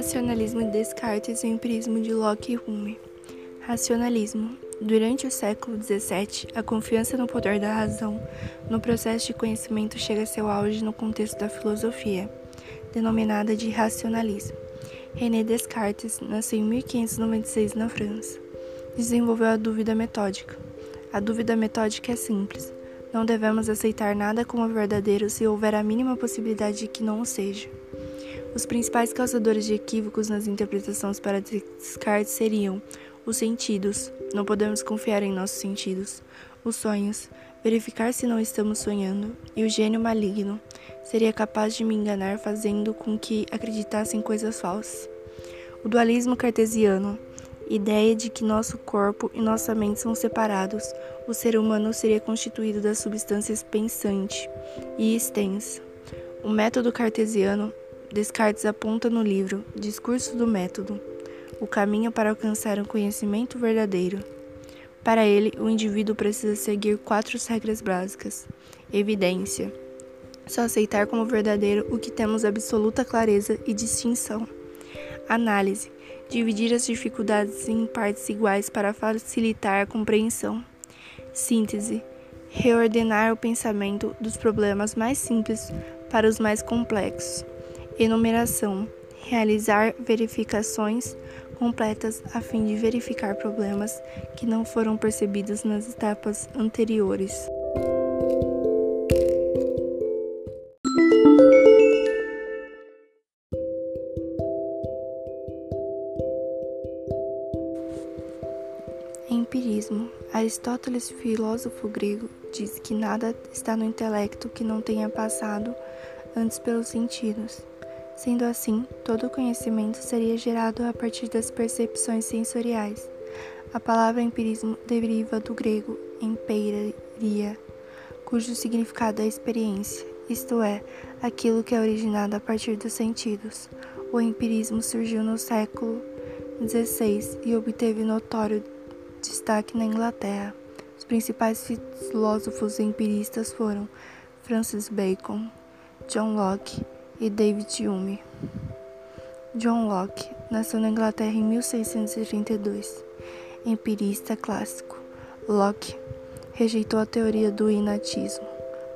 Racionalismo de Descartes e empirismo de Locke e Hume. Racionalismo. Durante o século XVII, a confiança no poder da razão no processo de conhecimento chega a seu auge no contexto da filosofia, denominada de racionalismo. René Descartes nasceu em 1596 na França. Desenvolveu a dúvida metódica. A dúvida metódica é simples. Não devemos aceitar nada como verdadeiro se houver a mínima possibilidade de que não o seja. Os principais causadores de equívocos nas interpretações para Descartes seriam os sentidos, não podemos confiar em nossos sentidos, os sonhos, verificar se não estamos sonhando, e o gênio maligno, seria capaz de me enganar fazendo com que acreditasse em coisas falsas. O dualismo cartesiano, ideia de que nosso corpo e nossa mente são separados, o ser humano seria constituído das substâncias pensante e extensa. O método cartesiano Descartes aponta no livro Discurso do Método o caminho para alcançar um conhecimento verdadeiro. Para ele, o indivíduo precisa seguir quatro regras básicas: evidência, só aceitar como verdadeiro o que temos absoluta clareza e distinção. Análise, dividir as dificuldades em partes iguais para facilitar a compreensão. Síntese, reordenar o pensamento dos problemas mais simples para os mais complexos. Enumeração: realizar verificações completas a fim de verificar problemas que não foram percebidos nas etapas anteriores. Empirismo. Aristóteles, filósofo grego, diz que nada está no intelecto que não tenha passado antes pelos sentidos. Sendo assim, todo conhecimento seria gerado a partir das percepções sensoriais. A palavra empirismo deriva do grego empeiria, cujo significado é experiência, isto é, aquilo que é originado a partir dos sentidos. O empirismo surgiu no século XVI e obteve notório destaque na Inglaterra. Os principais filósofos empiristas foram Francis Bacon, John Locke, e David Hume. John Locke nasceu na Inglaterra em 1632. Empirista clássico, Locke rejeitou a teoria do inatismo,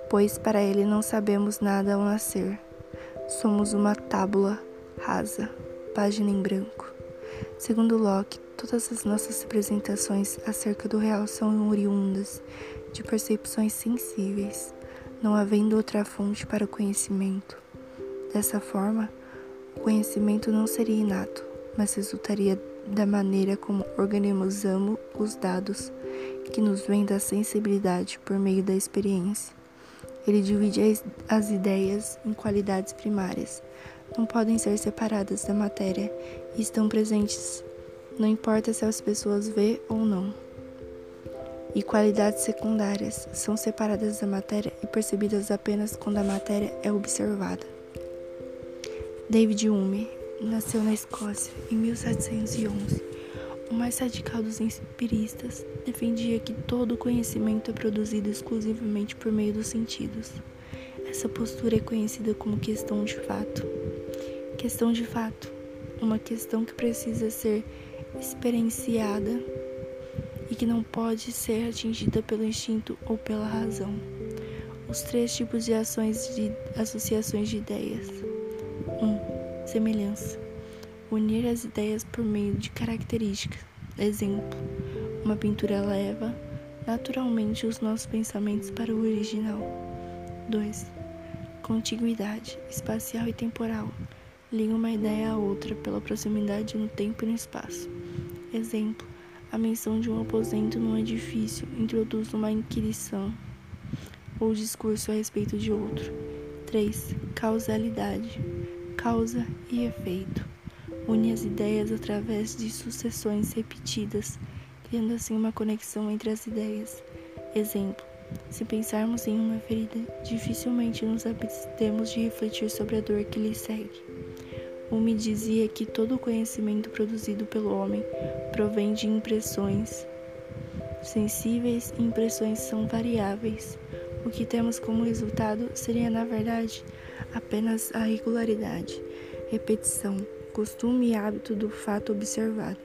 pois para ele não sabemos nada ao nascer. Somos uma tábula rasa, página em branco. Segundo Locke, todas as nossas representações acerca do real são oriundas de percepções sensíveis, não havendo outra fonte para o conhecimento. Dessa forma, o conhecimento não seria inato, mas resultaria da maneira como organizamos os dados que nos vêm da sensibilidade por meio da experiência. Ele divide as ideias em qualidades primárias, não podem ser separadas da matéria e estão presentes, não importa se as pessoas vê ou não. E qualidades secundárias são separadas da matéria e percebidas apenas quando a matéria é observada. David Hume nasceu na Escócia em 1711. O mais radical dos empiristas defendia que todo conhecimento é produzido exclusivamente por meio dos sentidos. Essa postura é conhecida como questão de fato. Questão de fato, uma questão que precisa ser experienciada e que não pode ser atingida pelo instinto ou pela razão. Os três tipos de ações de associações de ideias. 1. Semelhança. Unir as ideias por meio de características. Exemplo: uma pintura leva naturalmente os nossos pensamentos para o original. 2. Contiguidade espacial e temporal. Liga uma ideia à outra pela proximidade no tempo e no espaço. Exemplo: a menção de um aposento num edifício introduz uma inquirição ou discurso a respeito de outro. 3. Causalidade causa e efeito. Une as ideias através de sucessões repetidas, criando assim uma conexão entre as ideias. Exemplo: se pensarmos em uma ferida, dificilmente nos abstemos de refletir sobre a dor que lhe segue. Hume dizia que todo o conhecimento produzido pelo homem provém de impressões sensíveis e impressões são variáveis. O que temos como resultado seria, na verdade, apenas a regularidade, repetição, costume e hábito do fato observado.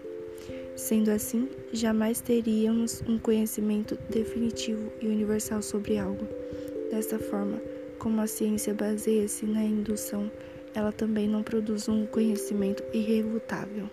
Sendo assim, jamais teríamos um conhecimento definitivo e universal sobre algo. Desta forma, como a ciência baseia-se na indução, ela também não produz um conhecimento irrefutável.